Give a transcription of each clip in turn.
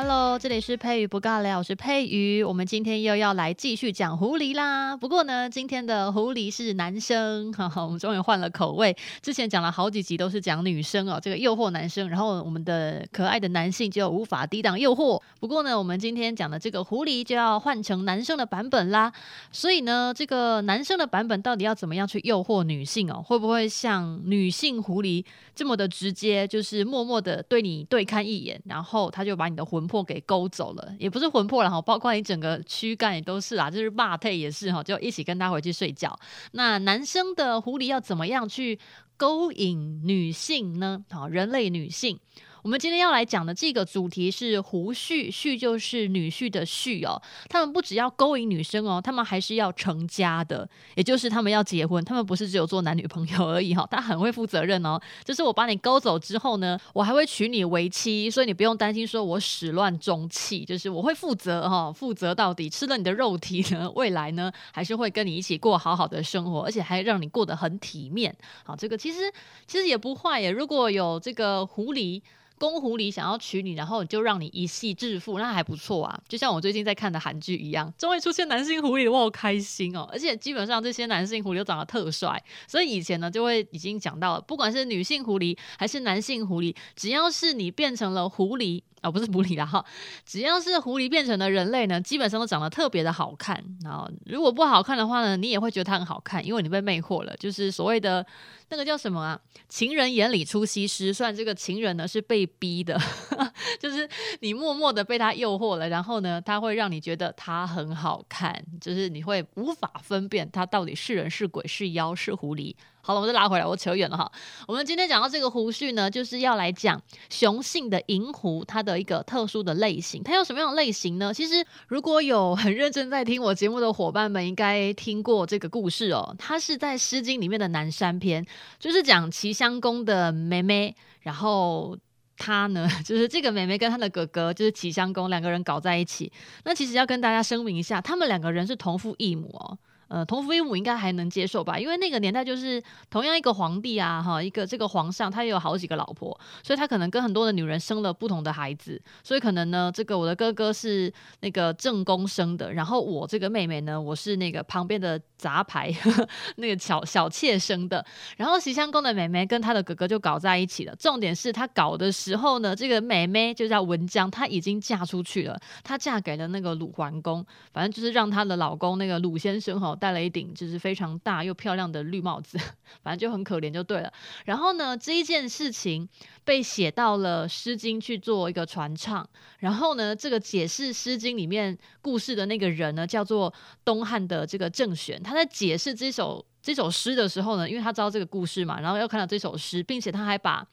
Hello，这里是佩瑜不尬聊，我是佩瑜。我们今天又要来继续讲狐狸啦。不过呢，今天的狐狸是男生，哈哈，我们终于换了口味。之前讲了好几集都是讲女生哦，这个诱惑男生，然后我们的可爱的男性就无法抵挡诱惑。不过呢，我们今天讲的这个狐狸就要换成男生的版本啦。所以呢，这个男生的版本到底要怎么样去诱惑女性哦？会不会像女性狐狸这么的直接，就是默默的对你对看一眼，然后他就把你的魂魄给勾走了，也不是魂魄了哈，包括你整个躯干也都是啊，就是霸退也是哈，就一起跟他回去睡觉。那男生的狐狸要怎么样去勾引女性呢？好，人类女性。我们今天要来讲的这个主题是狐婿，婿就是女婿的婿哦。他们不只要勾引女生哦，他们还是要成家的，也就是他们要结婚。他们不是只有做男女朋友而已哈，他很会负责任哦。就是我把你勾走之后呢，我还会娶你为妻，所以你不用担心说我始乱终弃，就是我会负责哈，负责到底。吃了你的肉体呢，未来呢还是会跟你一起过好好的生活，而且还让你过得很体面。好，这个其实其实也不坏耶。如果有这个狐狸。公狐狸想要娶你，然后就让你一夕致富，那还不错啊。就像我最近在看的韩剧一样，终于出现男性狐狸，我好开心哦！而且基本上这些男性狐狸都长得特帅，所以以前呢就会已经讲到了，不管是女性狐狸还是男性狐狸，只要是你变成了狐狸。哦，不是狐狸啦哈，只要是狐狸变成了人类呢，基本上都长得特别的好看。然后如果不好看的话呢，你也会觉得它很好看，因为你被魅惑了。就是所谓的那个叫什么啊？情人眼里出西施。虽然这个情人呢是被逼的，就是你默默的被他诱惑了，然后呢，他会让你觉得他很好看，就是你会无法分辨他到底是人是鬼是妖是狐狸。好了，我们再拉回来，我扯远了哈。我们今天讲到这个胡须呢，就是要来讲雄性的银狐，它的一个特殊的类型。它有什么样的类型呢？其实如果有很认真在听我节目的伙伴们，应该听过这个故事哦。它是在《诗经》里面的南山篇，就是讲齐襄公的妹妹，然后他呢，就是这个妹妹跟他的哥哥，就是齐襄公两个人搞在一起。那其实要跟大家声明一下，他们两个人是同父异母哦。呃，同父异母应该还能接受吧？因为那个年代就是同样一个皇帝啊，哈，一个这个皇上，他也有好几个老婆，所以他可能跟很多的女人生了不同的孩子，所以可能呢，这个我的哥哥是那个正宫生的，然后我这个妹妹呢，我是那个旁边的杂牌呵呵 那个小小妾生的，然后齐襄公的妹妹跟他的哥哥就搞在一起了。重点是他搞的时候呢，这个妹妹就叫文姜，她已经嫁出去了，她嫁给了那个鲁桓公，反正就是让她的老公那个鲁先生哈。戴了一顶就是非常大又漂亮的绿帽子，反正就很可怜就对了。然后呢，这一件事情被写到了《诗经》去做一个传唱。然后呢，这个解释《诗经》里面故事的那个人呢，叫做东汉的这个郑玄。他在解释这首这首诗的时候呢，因为他知道这个故事嘛，然后又看到这首诗，并且他还把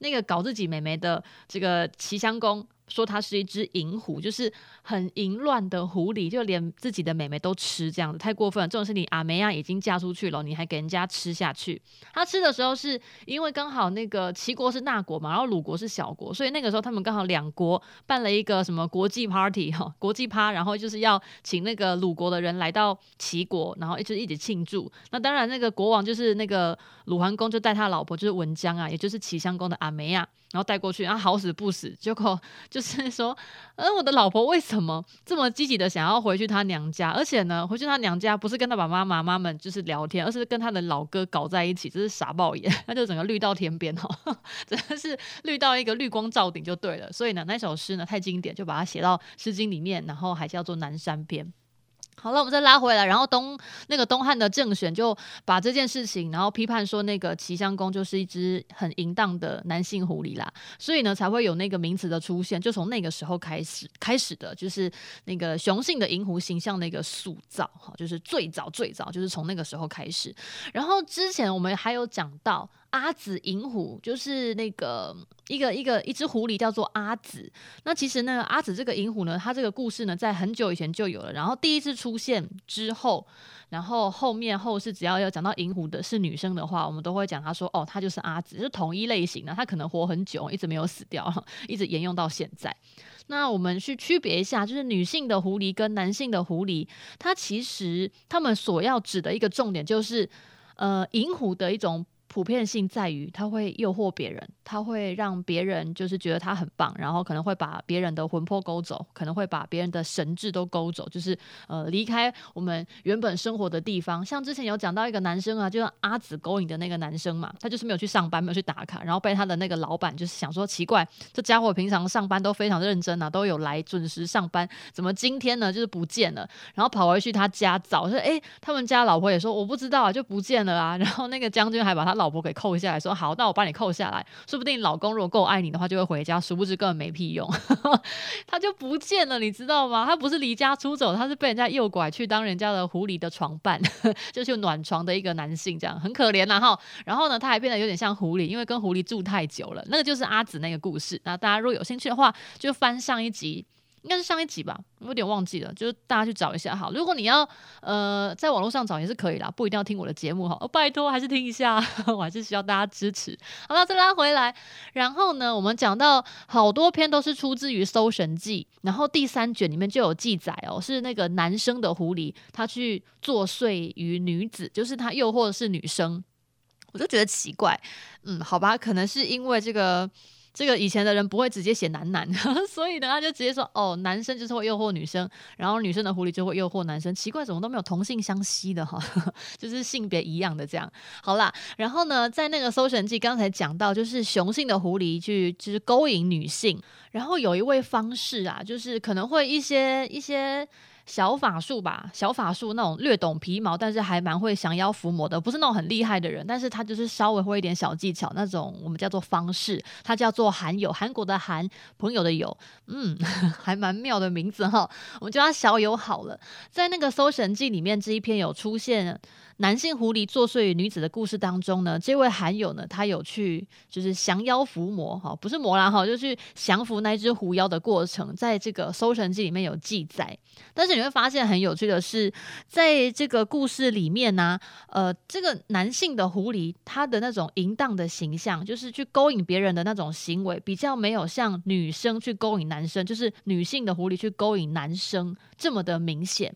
那个搞自己妹妹的这个齐襄公。说它是一只淫狐，就是很淫乱的狐狸，就连自己的妹妹都吃，这样子太过分了。这种是你阿梅亚已经嫁出去了，你还给人家吃下去。他吃的时候是因为刚好那个齐国是大国嘛，然后鲁国是小国，所以那个时候他们刚好两国办了一个什么国际 party 哈，国际趴，然后就是要请那个鲁国的人来到齐国，然后一直一起庆祝。那当然那个国王就是那个鲁桓公，就带他老婆就是文姜啊，也就是齐襄公的阿梅亚。然后带过去，然后好死不死，结果 就是说，呃，我的老婆为什么这么积极的想要回去她娘家？而且呢，回去她娘家不是跟她爸爸妈妈们就是聊天，而是跟她的老哥搞在一起，这是傻爆眼，那就整个绿到天边哦，真的是绿到一个绿光照顶就对了。所以呢，那首诗呢太经典，就把它写到《诗经》里面，然后还叫做《南山篇》。好了，我们再拉回来，然后东那个东汉的郑玄就把这件事情，然后批判说那个齐襄公就是一只很淫荡的男性狐狸啦，所以呢才会有那个名词的出现，就从那个时候开始开始的，就是那个雄性的银狐形象的一个塑造，哈，就是最早最早就是从那个时候开始。然后之前我们还有讲到阿紫银狐，就是那个一个一个一只狐狸叫做阿紫。那其实呢，阿紫这个银狐呢，它这个故事呢，在很久以前就有了。然后第一次出现之后，然后后面后世只要要讲到银狐的是女生的话，我们都会讲她说哦，她就是阿紫，是同一类型的。她可能活很久，一直没有死掉，一直沿用到现在。那我们去区别一下，就是女性的狐狸跟男性的狐狸，它其实他们所要指的一个重点就是，呃，银狐的一种。普遍性在于，他会诱惑别人，他会让别人就是觉得他很棒，然后可能会把别人的魂魄勾走，可能会把别人的神智都勾走，就是呃离开我们原本生活的地方。像之前有讲到一个男生啊，就是阿紫勾引的那个男生嘛，他就是没有去上班，没有去打卡，然后被他的那个老板就是想说奇怪，这家伙平常上班都非常认真啊，都有来准时上班，怎么今天呢就是不见了？然后跑回去他家找，说哎，他们家老婆也说我不知道啊，就不见了啊。然后那个将军还把他老老婆给扣下来说好，那我帮你扣下来，说不定老公如果够爱你的话，就会回家。殊不知根本没屁用，他就不见了，你知道吗？他不是离家出走，他是被人家诱拐去当人家的狐狸的床伴，就是暖床的一个男性，这样很可怜呐哈。然后呢，他还变得有点像狐狸，因为跟狐狸住太久了。那个就是阿紫那个故事。那大家如果有兴趣的话，就翻上一集。应该是上一集吧，我有点忘记了，就是大家去找一下哈。如果你要呃在网络上找也是可以啦，不一定要听我的节目哈。哦，拜托还是听一下，我还是需要大家支持。好了，再拉回来，然后呢，我们讲到好多篇都是出自于《搜神记》，然后第三卷里面就有记载哦，是那个男生的狐狸，他去作祟于女子，就是他诱惑的是女生，我就觉得奇怪，嗯，好吧，可能是因为这个。这个以前的人不会直接写男男，所以呢，他就直接说哦，男生就是会诱惑女生，然后女生的狐狸就会诱惑男生。奇怪，怎么都没有同性相吸的哈，就是性别一样的这样。好啦，然后呢，在那个《搜神记》刚才讲到，就是雄性的狐狸去就是勾引女性，然后有一位方士啊，就是可能会一些一些。小法术吧，小法术那种略懂皮毛，但是还蛮会降妖伏魔的，不是那种很厉害的人，但是他就是稍微会一点小技巧那种，我们叫做方式，他叫做韩友，韩国的韩，朋友的友，嗯，还蛮妙的名字哈，我们叫他小友好了。在那个《搜神记》里面这一篇有出现男性狐狸作祟于女子的故事当中呢，这位韩友呢，他有去就是降妖伏魔哈，不是魔啦哈，就去降服那只狐妖的过程，在这个《搜神记》里面有记载，但是。你会发现很有趣的是，在这个故事里面呢、呃，这个男性的狐狸，他的那种淫荡的形象，就是去勾引别人的那种行为，比较没有像女生去勾引男生，就是女性的狐狸去勾引男生这么的明显。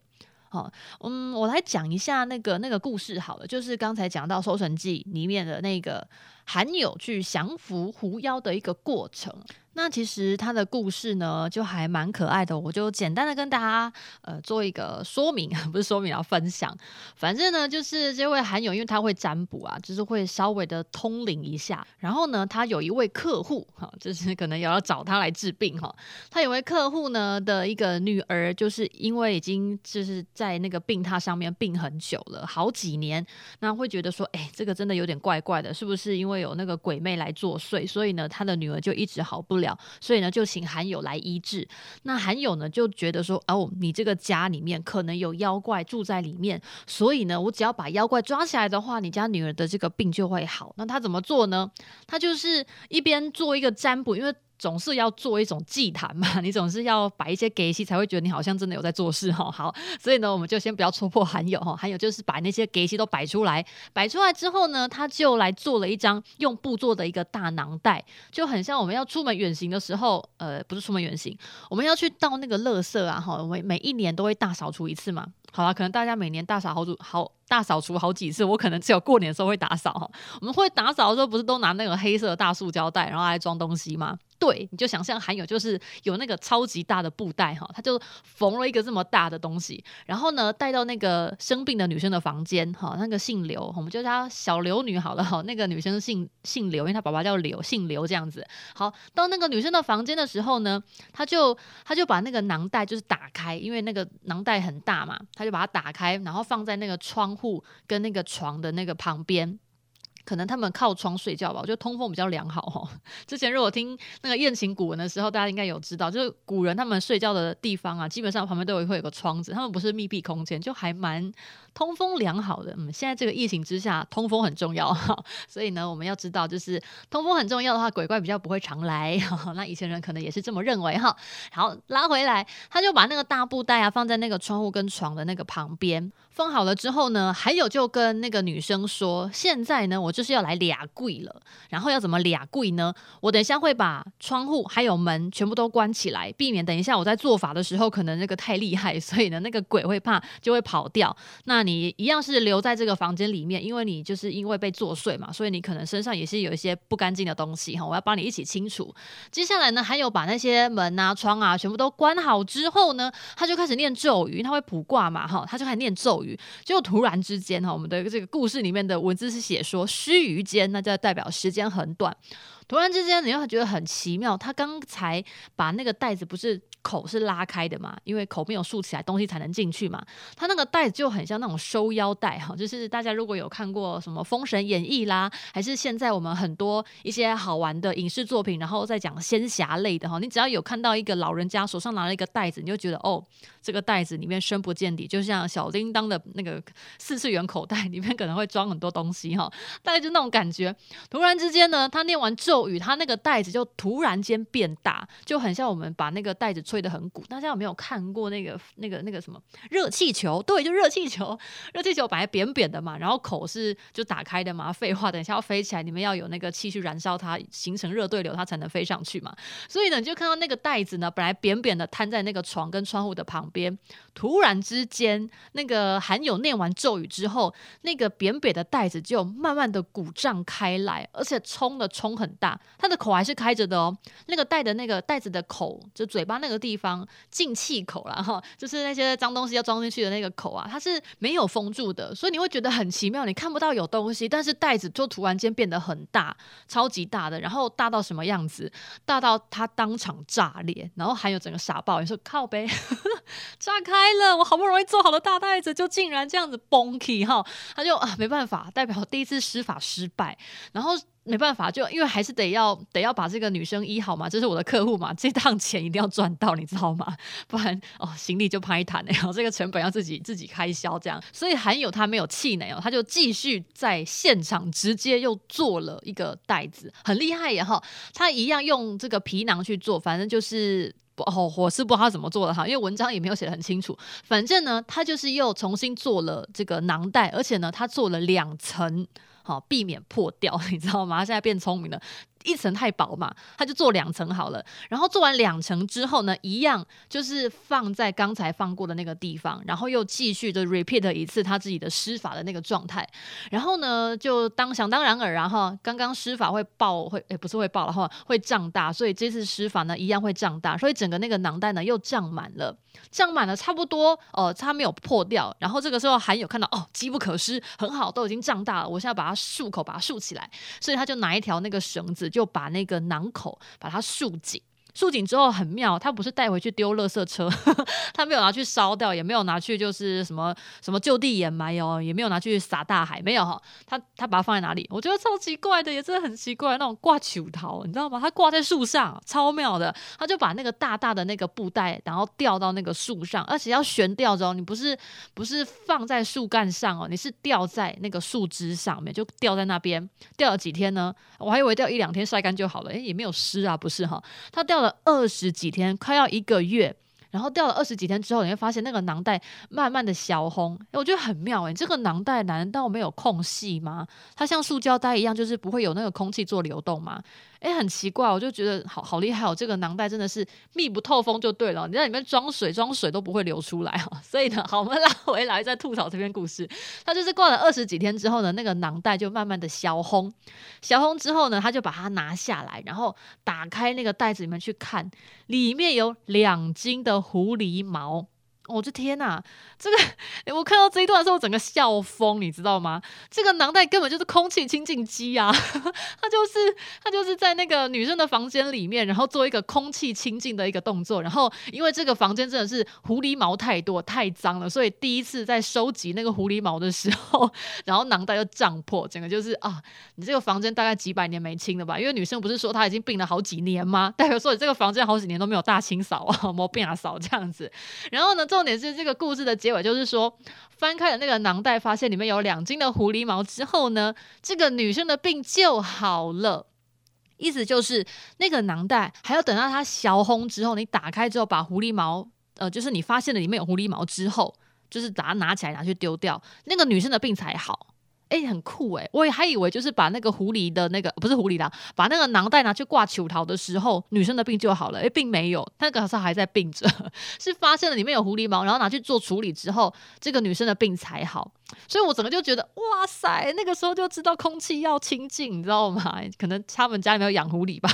嗯，我来讲一下那个那个故事好了，就是刚才讲到《搜神记》里面的那个韩友去降服狐妖的一个过程。那其实他的故事呢，就还蛮可爱的，我就简单的跟大家呃做一个说明，不是说明，要分享。反正呢，就是这位韩友，因为他会占卜啊，就是会稍微的通灵一下。然后呢，他有一位客户 哈，就是可能也要找他来治病哈。他有位客户呢的一个女儿，就是因为已经就是在那个病榻上面病很久了，好几年，那会觉得说，哎，这个真的有点怪怪的，是不是因为会有那个鬼魅来作祟？所以呢，他的女儿就一直好不了。所以呢，就请韩友来医治。那韩友呢，就觉得说，哦，你这个家里面可能有妖怪住在里面，所以呢，我只要把妖怪抓起来的话，你家女儿的这个病就会好。那他怎么做呢？他就是一边做一个占卜，因为。总是要做一种祭坛嘛，你总是要摆一些给息，才会觉得你好像真的有在做事哈。好，所以呢，我们就先不要戳破韩友哈。韩友就是把那些给息都摆出来，摆出来之后呢，他就来做了一张用布做的一个大囊袋，就很像我们要出门远行的时候，呃，不是出门远行，我们要去倒那个垃圾啊哈。我们每一年都会大扫除一次嘛。好了，可能大家每年大扫好主好大扫除好几次，我可能只有过年的时候会打扫哈。我们会打扫的时候，不是都拿那个黑色的大塑胶袋，然后来装东西吗？对，你就想象韩友就是有那个超级大的布袋哈，他就缝了一个这么大的东西，然后呢带到那个生病的女生的房间哈，那个姓刘，我们就叫她小刘女好了哈，那个女生姓姓刘，因为她爸爸叫刘，姓刘这样子。好，到那个女生的房间的时候呢，她就她就把那个囊袋就是打开，因为那个囊袋很大嘛，他就把它打开，然后放在那个窗户跟那个床的那个旁边。可能他们靠窗睡觉吧，我觉得通风比较良好哦。之前如果听那个宴请古文的时候，大家应该有知道，就是古人他们睡觉的地方啊，基本上旁边都有会有个窗子，他们不是密闭空间，就还蛮通风良好的。嗯，现在这个疫情之下，通风很重要哈，所以呢，我们要知道，就是通风很重要的话，鬼怪比较不会常来。那以前人可能也是这么认为哈。好，拉回来，他就把那个大布袋啊放在那个窗户跟床的那个旁边，封好了之后呢，还有就跟那个女生说，现在呢，我就是要来俩柜了，然后要怎么俩柜呢？我等一下会把窗户还有门全部都关起来，避免等一下我在做法的时候可能那个太厉害，所以呢，那个鬼会怕就会跑掉。那你一样是留在这个房间里面，因为你就是因为被作祟嘛，所以你可能身上也是有一些不干净的东西哈，我要帮你一起清除。接下来呢，还有把那些门啊、窗啊全部都关好之后呢，他就开始念咒语，他会卜卦嘛哈，他就开始念咒语，就突然之间哈，我们的这个故事里面的文字是写说须臾间，那就代表时间很短。突然之间，你又觉得很奇妙，他刚才把那个袋子不是口是拉开的嘛？因为口没有竖起来，东西才能进去嘛。他那个袋子就很像那种收腰带哈，就是大家如果有看过什么《封神演义》啦，还是现在我们很多一些好玩的影视作品，然后再讲仙侠类的哈，你只要有看到一个老人家手上拿了一个袋子，你就觉得哦，这个袋子里面深不见底，就像小叮当的那个四次元口袋里面可能会装很多东西哈，大概就那种感觉。突然之间呢，他念完咒。咒语，它那个袋子就突然间变大，就很像我们把那个袋子吹得很鼓。大家有没有看过那个那个那个什么热气球？对，就热气球。热气球本来扁扁的嘛，然后口是就打开的嘛。废话，等一下要飞起来，你们要有那个气去燃烧它，形成热对流，它才能飞上去嘛。所以呢，你就看到那个袋子呢，本来扁扁的摊在那个床跟窗户的旁边，突然之间，那个含有念完咒语之后，那个扁扁的袋子就慢慢的鼓胀开来，而且冲的冲很大。它的口还是开着的哦，那个袋的那个袋子的口，就嘴巴那个地方进气口了哈，就是那些脏东西要装进去的那个口啊，它是没有封住的，所以你会觉得很奇妙，你看不到有东西，但是袋子就突然间变得很大，超级大的，然后大到什么样子？大到它当场炸裂，然后还有整个傻爆，你说靠呗 炸开了，我好不容易做好的大袋子就竟然这样子崩起哈，他就啊没办法，代表第一次施法失败，然后。没办法，就因为还是得要得要把这个女生医好嘛，这是我的客户嘛，这趟钱一定要赚到，你知道吗？不然哦，行李就拍弹了，然后这个成本要自己自己开销这样。所以韩友他没有气馁哦，他就继续在现场直接又做了一个袋子，很厉害呀哈。他一样用这个皮囊去做，反正就是哦，我是不知道他怎么做的哈，因为文章也没有写得很清楚。反正呢，他就是又重新做了这个囊袋，而且呢，他做了两层。好，避免破掉，你知道吗？他现在变聪明了。一层太薄嘛，他就做两层好了。然后做完两层之后呢，一样就是放在刚才放过的那个地方，然后又继续的 repeat 一次他自己的施法的那个状态。然后呢，就当想当然尔，然后刚刚施法会爆，会诶不是会爆了哈，会胀大，所以这次施法呢一样会胀大，所以整个那个囊袋呢又胀满了，胀满了差不多哦，它没有破掉。然后这个时候还有看到哦，机不可失，很好，都已经胀大了，我现在把它束口，把它束起来，所以他就拿一条那个绳子。就把那个囊口把它束紧。束紧之后很妙，他不是带回去丢垃圾车，他没有拿去烧掉，也没有拿去就是什么什么就地掩埋哦，也没有拿去撒大海，没有哈，他他把它放在哪里？我觉得超奇怪的，也真的很奇怪，那种挂球桃，你知道吗？他挂在树上，超妙的。他就把那个大大的那个布袋，然后吊到那个树上，而且要悬吊着，你不是不是放在树干上哦，你是吊在那个树枝上面，就吊在那边，吊了几天呢？我还以为吊一两天晒干就好了，诶，也没有湿啊，不是哈，他吊了。二十几天，快要一个月，然后掉了二十几天之后，你会发现那个囊袋慢慢的消红，我觉得很妙诶，这个囊袋难道没有空隙吗？它像塑胶袋一样，就是不会有那个空气做流动吗？哎，很奇怪，我就觉得好好厉害哦！这个囊袋真的是密不透风就对了，你在里面装水，装水都不会流出来哦。所以呢，好，我们拉回来再吐槽这篇故事。他就是过了二十几天之后呢，那个囊袋就慢慢的消风，消风之后呢，他就把它拿下来，然后打开那个袋子里面去看，里面有两斤的狐狸毛。我的天呐，这个我看到这一段的时候，整个笑疯，你知道吗？这个囊袋根本就是空气清净机啊！他就是他就是在那个女生的房间里面，然后做一个空气清净的一个动作。然后因为这个房间真的是狐狸毛太多太脏了，所以第一次在收集那个狐狸毛的时候，然后囊袋就胀破，整个就是啊，你这个房间大概几百年没清了吧？因为女生不是说她已经病了好几年吗？代表说你这个房间好几年都没有大清扫啊，没变啊扫这样子。然后呢？这重点是这个故事的结尾，就是说翻开了那个囊袋，发现里面有两斤的狐狸毛之后呢，这个女生的病就好了。意思就是那个囊袋还要等到它消烘之后，你打开之后把狐狸毛，呃，就是你发现了里面有狐狸毛之后，就是把它拿起来拿去丢掉，那个女生的病才好。哎、很酷哎、我也还以为就是把那个狐狸的那个不是狐狸啦，把那个囊袋拿去挂球桃的时候，女生的病就好了。哎、并没有，那个好像还在病着，是发现了里面有狐狸毛，然后拿去做处理之后，这个女生的病才好。所以我整个就觉得，哇塞，那个时候就知道空气要清净，你知道吗？可能他们家里面有养狐狸吧，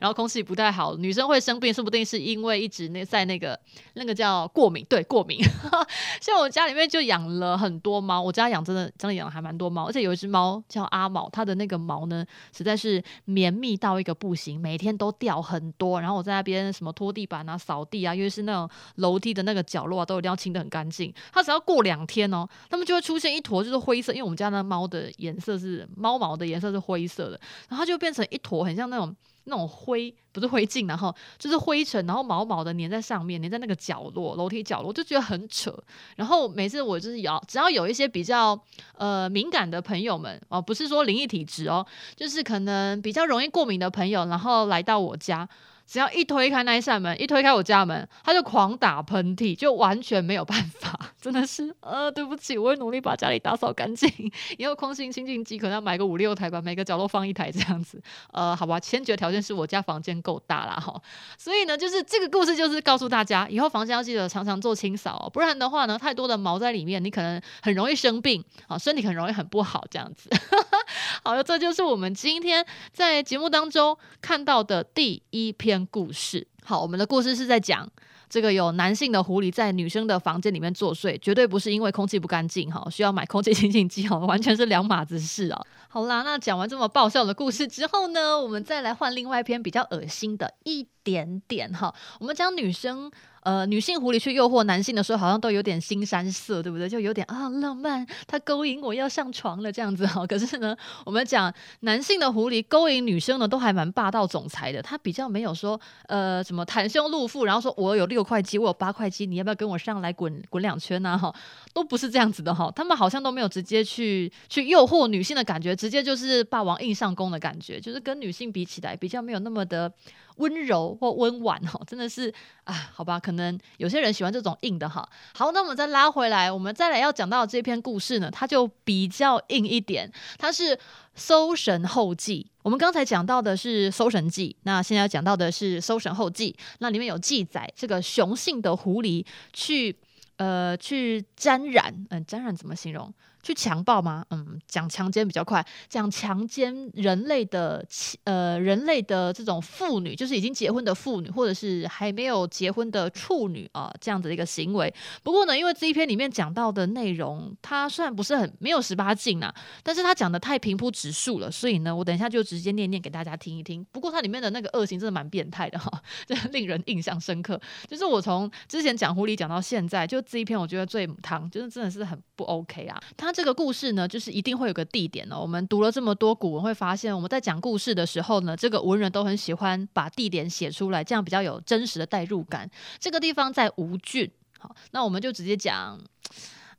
然后空气不太好，女生会生病，说不定是因为一直那在那个那个叫过敏，对，过敏。像我家里面就养了很多猫，我家养真的真的养了还蛮多。猫，而且有一只猫叫阿毛，它的那个毛呢，实在是绵密到一个不行，每天都掉很多。然后我在那边什么拖地板啊、扫地啊，因为是那种楼梯的那个角落啊，都一定要清得很干净。它只要过两天哦，它们就会出现一坨，就是灰色，因为我们家那猫的颜色是猫毛的颜色是灰色的，然后它就变成一坨，很像那种。那种灰不是灰烬，然后就是灰尘，然后毛毛的粘在上面，粘在那个角落，楼梯角落，就觉得很扯。然后每次我就是要，只要有一些比较呃敏感的朋友们哦，不是说灵异体质哦，就是可能比较容易过敏的朋友，然后来到我家。只要一推开那一扇门，一推开我家门，他就狂打喷嚏，就完全没有办法，真的是呃，对不起，我会努力把家里打扫干净。以后空气清净机可能要买个五六台吧，每个角落放一台这样子。呃，好吧，先决条件是我家房间够大啦哈。所以呢，就是这个故事就是告诉大家，以后房间要记得常常做清扫哦，不然的话呢，太多的毛在里面，你可能很容易生病啊，身体很容易很不好这样子。好了，这就是我们今天在节目当中看到的第一篇。故事好，我们的故事是在讲这个有男性的狐狸在女生的房间里面作祟，绝对不是因为空气不干净哈，需要买空气清新剂哈，完全是两码子事啊。好啦，那讲完这么爆笑的故事之后呢，我们再来换另外一篇比较恶心的一点点哈，我们讲女生。呃，女性狐狸去诱惑男性的时候，好像都有点腥膻色，对不对？就有点啊浪漫，他勾引我要上床了这样子哈。可是呢，我们讲男性的狐狸勾引女生呢，都还蛮霸道总裁的。他比较没有说呃什么袒胸露腹，然后说我有六块肌，我有八块肌，你要不要跟我上来滚滚两圈呢？哈，都不是这样子的哈。他们好像都没有直接去去诱惑女性的感觉，直接就是霸王硬上弓的感觉，就是跟女性比起来，比较没有那么的。温柔或温婉哈，真的是啊，好吧，可能有些人喜欢这种硬的哈。好，那我们再拉回来，我们再来要讲到这篇故事呢，它就比较硬一点，它是《搜神后记》。我们刚才讲到的是《搜神记》，那现在要讲到的是《搜神后记》，那里面有记载这个雄性的狐狸去呃去沾染，嗯、沾染怎么形容？去强暴吗？嗯，讲强奸比较快。讲强奸人类的，呃，人类的这种妇女，就是已经结婚的妇女，或者是还没有结婚的处女啊，这样子的一个行为。不过呢，因为这一篇里面讲到的内容，它虽然不是很没有十八禁啊，但是它讲的太平铺直述了，所以呢，我等一下就直接念念给大家听一听。不过它里面的那个恶行真的蛮变态的哈，就令人印象深刻。就是我从之前讲狐狸讲到现在，就这一篇我觉得最母汤，就是真的是很不 OK 啊。它那这个故事呢，就是一定会有个地点呢。我们读了这么多古文，会发现我们在讲故事的时候呢，这个文人都很喜欢把地点写出来，这样比较有真实的代入感。这个地方在吴郡，好，那我们就直接讲，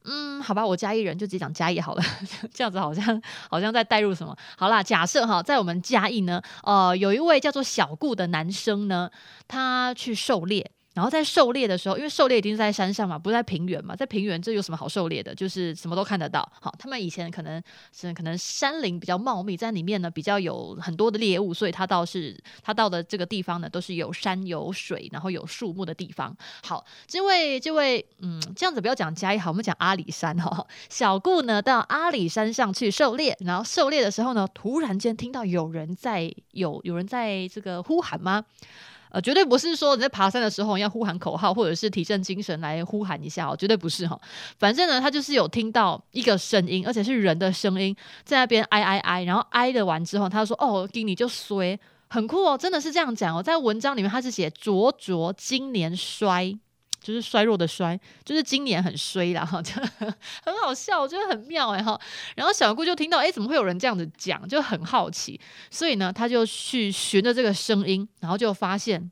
嗯，好吧，我嘉义人就直接讲嘉义好了，这样子好像好像在代入什么。好啦，假设哈，在我们嘉义呢，呃，有一位叫做小顾的男生呢，他去狩猎。然后在狩猎的时候，因为狩猎一定是在山上嘛，不是在平原嘛，在平原这有什么好狩猎的？就是什么都看得到。好，他们以前可能是可能山林比较茂密，在里面呢比较有很多的猎物，所以他倒是他到的这个地方呢都是有山有水，然后有树木的地方。好，这位这位嗯，这样子不要讲嘉义好，我们讲阿里山哈、哦。小顾呢到阿里山上去狩猎，然后狩猎的时候呢，突然间听到有人在有有人在这个呼喊吗？呃，绝对不是说你在爬山的时候要呼喊口号，或者是提振精神来呼喊一下哦，绝对不是哈。反正呢，他就是有听到一个声音，而且是人的声音在那边哀哀哀，然后哀的完之后，他说：“哦，给你就衰，很酷哦，真的是这样讲哦。”在文章里面他是写“灼灼今年衰”。就是衰弱的衰，就是今年很衰啦哈，很好笑，我觉得很妙哎哈。然后小姑就听到，哎，怎么会有人这样子讲，就很好奇，所以呢，他就去循着这个声音，然后就发现，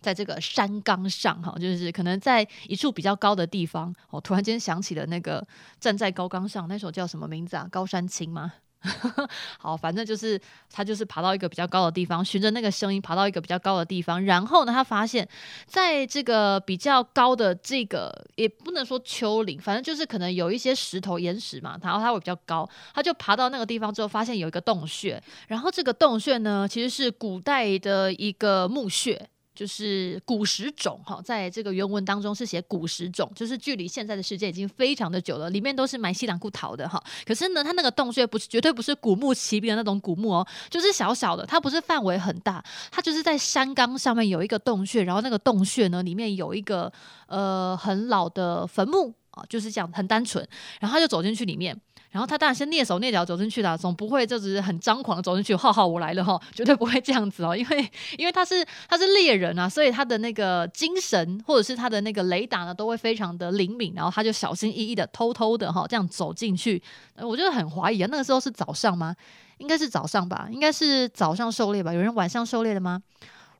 在这个山岗上哈，就是可能在一处比较高的地方，我突然间想起了那个站在高岗上那首叫什么名字啊？高山青吗？好，反正就是他就是爬到一个比较高的地方，循着那个声音爬到一个比较高的地方，然后呢，他发现在这个比较高的这个也不能说丘陵，反正就是可能有一些石头岩石嘛，然后它会比较高，他就爬到那个地方之后，发现有一个洞穴，然后这个洞穴呢，其实是古代的一个墓穴。就是古时种哈，在这个原文当中是写古时种，就是距离现在的世界已经非常的久了，里面都是埋西兰骨陶的哈。可是呢，它那个洞穴不是绝对不是古墓齐名的那种古墓哦，就是小小的，它不是范围很大，它就是在山岗上面有一个洞穴，然后那个洞穴呢里面有一个呃很老的坟墓啊，就是这样很单纯，然后他就走进去里面。然后他当然是蹑手蹑脚走进去的，总不会就只是很张狂的走进去，浩浩我来了哈，绝对不会这样子哦，因为因为他是他是猎人啊，所以他的那个精神或者是他的那个雷达呢，都会非常的灵敏，然后他就小心翼翼的偷偷的哈这样走进去，我觉得很怀疑啊，那个时候是早上吗？应该是早上吧，应该是早上狩猎吧，有人晚上狩猎的吗？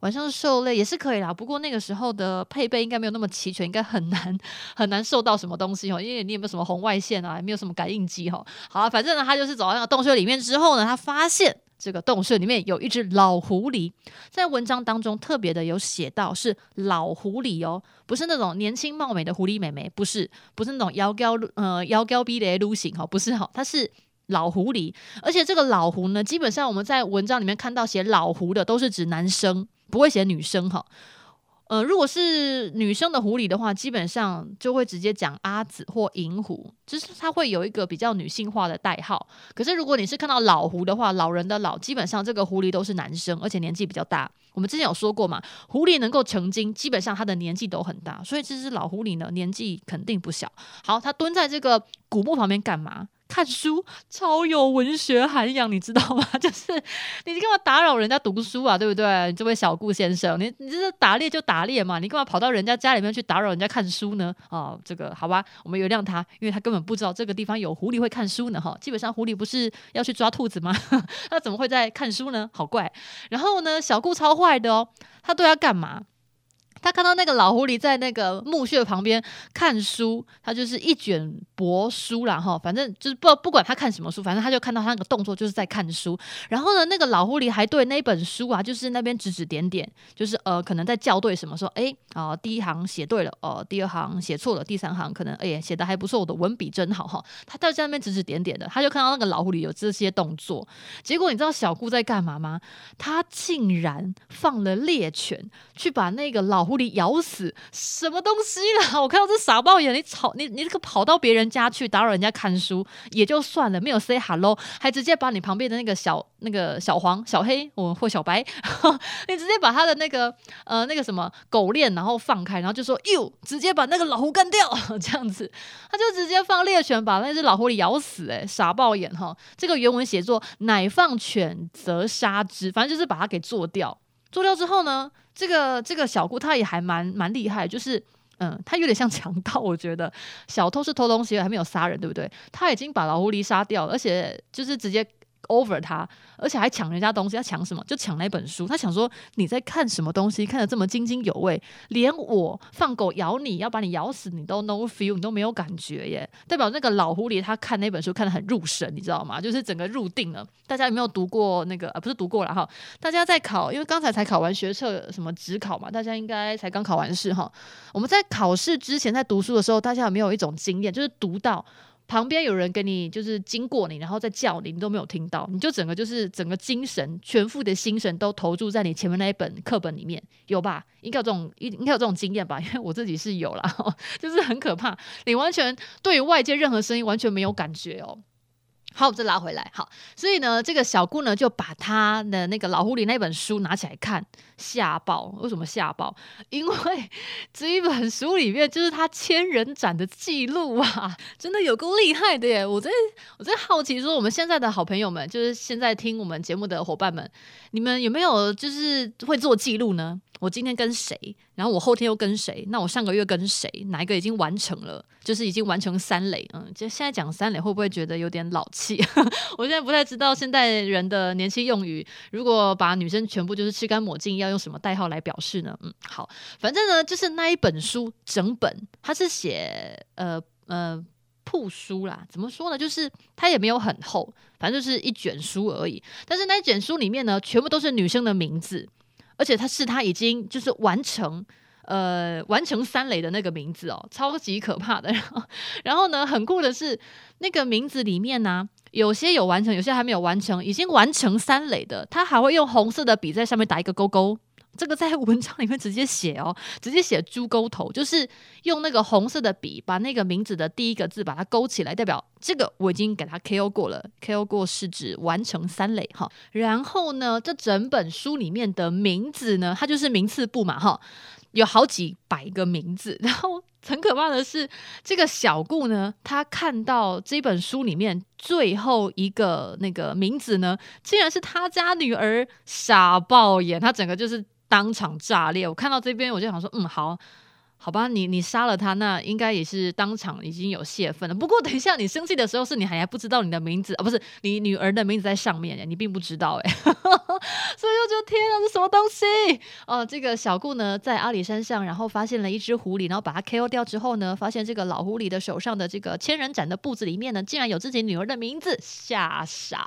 晚上狩猎也是可以啦，不过那个时候的配备应该没有那么齐全，应该很难很难受到什么东西哦，因为你有没有什么红外线啊，也没有什么感应机哈。好，反正呢，他就是走到那个洞穴里面之后呢，他发现这个洞穴里面有一只老狐狸，在文章当中特别的有写到是老狐狸哦，不是那种年轻貌美的狐狸妹妹，不是，不是那种妖娇呃妖娇逼的路型哈，不是哈，它是老狐狸，而且这个老狐呢，基本上我们在文章里面看到写老狐的都是指男生。不会写女生哈，呃，如果是女生的狐狸的话，基本上就会直接讲阿紫或银狐，就是它会有一个比较女性化的代号。可是如果你是看到老狐的话，老人的老，基本上这个狐狸都是男生，而且年纪比较大。我们之前有说过嘛，狐狸能够成精，基本上它的年纪都很大，所以这只老狐狸呢，年纪肯定不小。好，它蹲在这个古墓旁边干嘛？看书超有文学涵养，你知道吗？就是你干嘛打扰人家读书啊？对不对？这位小顾先生，你你这是打猎就打猎嘛，你干嘛跑到人家家里面去打扰人家看书呢？哦，这个好吧，我们原谅他，因为他根本不知道这个地方有狐狸会看书呢。哈，基本上狐狸不是要去抓兔子吗？他怎么会在看书呢？好怪。然后呢，小顾超坏的哦，他对他干嘛？他看到那个老狐狸在那个墓穴旁边看书，他就是一卷帛书然后，反正就是不不管他看什么书，反正他就看到他那个动作就是在看书。然后呢，那个老狐狸还对那本书啊，就是那边指指点点，就是呃可能在校对什么，说诶啊、呃、第一行写对了，哦、第二行写错了，第三行可能哎写的还不错，我的文笔真好哈。他就在那边指指点点的，他就看到那个老狐狸有这些动作。结果你知道小顾在干嘛吗？他竟然放了猎犬去把那个老狐狸咬死什么东西啦？我看到这傻爆眼，你吵你你这个跑到别人家去打扰人家看书也就算了，没有 say hello，还直接把你旁边的那个小那个小黄小黑我或小白，你直接把他的那个呃那个什么狗链然后放开，然后就说哟，直接把那个老狐干掉 这样子，他就直接放猎犬把那只老狐狸咬死，欸，诶，傻爆眼哈！这个原文写作乃放犬则杀之，反正就是把它给做掉。做掉之后呢，这个这个小姑她也还蛮蛮厉害，就是嗯，她有点像强盗，我觉得小偷是偷东西还没有杀人，对不对？她已经把老狐狸杀掉了，而且就是直接。Over 他，而且还抢人家东西，他抢什么？就抢那本书。他想说你在看什么东西，看得这么津津有味，连我放狗咬你要把你咬死，你都 no feel，你都没有感觉耶。代表那个老狐狸他看那本书看得很入神，你知道吗？就是整个入定了。大家有没有读过那个？呃，不是读过了哈。大家在考，因为刚才才考完学测什么指考嘛，大家应该才刚考完试哈。我们在考试之前在读书的时候，大家有没有一种经验，就是读到。旁边有人跟你就是经过你，然后再叫你，你都没有听到，你就整个就是整个精神全副的心神都投注在你前面那一本课本里面，有吧？应该有这种应该有这种经验吧？因为我自己是有啦，就是很可怕，你完全对于外界任何声音完全没有感觉哦。好，我再拉回来。好，所以呢，这个小顾呢就把他的那个老狐狸那本书拿起来看，吓爆。为什么吓爆？因为 这一本书里面就是他千人斩的记录啊，真的有够厉害的耶！我在我在好奇说，我们现在的好朋友们，就是现在听我们节目的伙伴们，你们有没有就是会做记录呢？我今天跟谁，然后我后天又跟谁？那我上个月跟谁？哪一个已经完成了？就是已经完成三垒。嗯，就现在讲三垒会不会觉得有点老气？我现在不太知道现代人的年轻用语，如果把女生全部就是吃干抹净，要用什么代号来表示呢？嗯，好，反正呢就是那一本书整本，它是写呃呃铺书啦。怎么说呢？就是它也没有很厚，反正就是一卷书而已。但是那一卷书里面呢，全部都是女生的名字。而且他是他已经就是完成，呃，完成三垒的那个名字哦，超级可怕的。然后，然后呢，很酷的是那个名字里面呢、有些有完成，有些还没有完成。已经完成三垒的，他还会用红色的笔在上面打一个勾勾。这个在文章里面直接写哦，直接写猪钩头，就是用那个红色的笔把那个名字的第一个字把它勾起来，代表这个我已经给他 KO 过了，KO 过是指完成三垒哈。然后呢，这整本书里面的名字呢，它就是名次簿嘛哈，有好几百个名字。然后很可怕的是，这个小顾呢，他看到这本书里面最后一个那个名字呢，竟然是他家女儿，傻爆眼，他整个就是。当场炸裂！我看到这边，我就想说，嗯，好。好吧，你你杀了他，那应该也是当场已经有泄愤了。不过等一下，你生气的时候是你还还不知道你的名字啊？不是你女儿的名字在上面，你并不知道哎。所以我就天啊，这什么东西？哦，这个小顾呢，在阿里山上，然后发现了一只狐狸，然后把它 KO 掉之后呢，发现这个老狐狸的手上的这个千人斩的布子里面呢，竟然有自己女儿的名字，吓傻，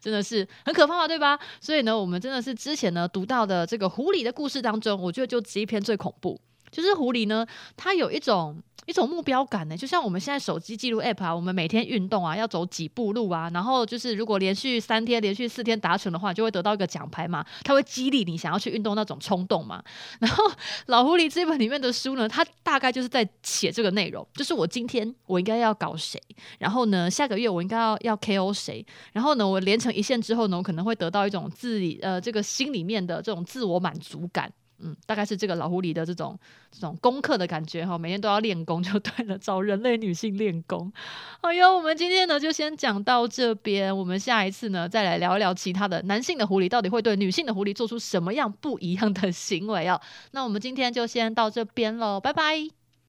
真的是很可怕，对吧？所以呢，我们真的是之前呢读到的这个狐狸的故事当中，我觉得就这一篇最恐怖。就是狐狸呢，它有一种一种目标感呢，就像我们现在手机记录 App 啊，我们每天运动啊，要走几步路啊，然后就是如果连续三天、连续四天达成的话，就会得到一个奖牌嘛，它会激励你想要去运动那种冲动嘛。然后老狐狸这本里面的书呢，它大概就是在写这个内容，就是我今天我应该要搞谁，然后呢下个月我应该要要 KO 谁，然后呢我连成一线之后呢，我可能会得到一种自己呃这个心里面的这种自我满足感。嗯，大概是这个老狐狸的这种这种功课的感觉哈，每天都要练功就对了，找人类女性练功。哎呦，我们今天呢就先讲到这边，我们下一次呢再来聊一聊其他的男性的狐狸到底会对女性的狐狸做出什么样不一样的行为哦。那我们今天就先到这边喽，拜拜。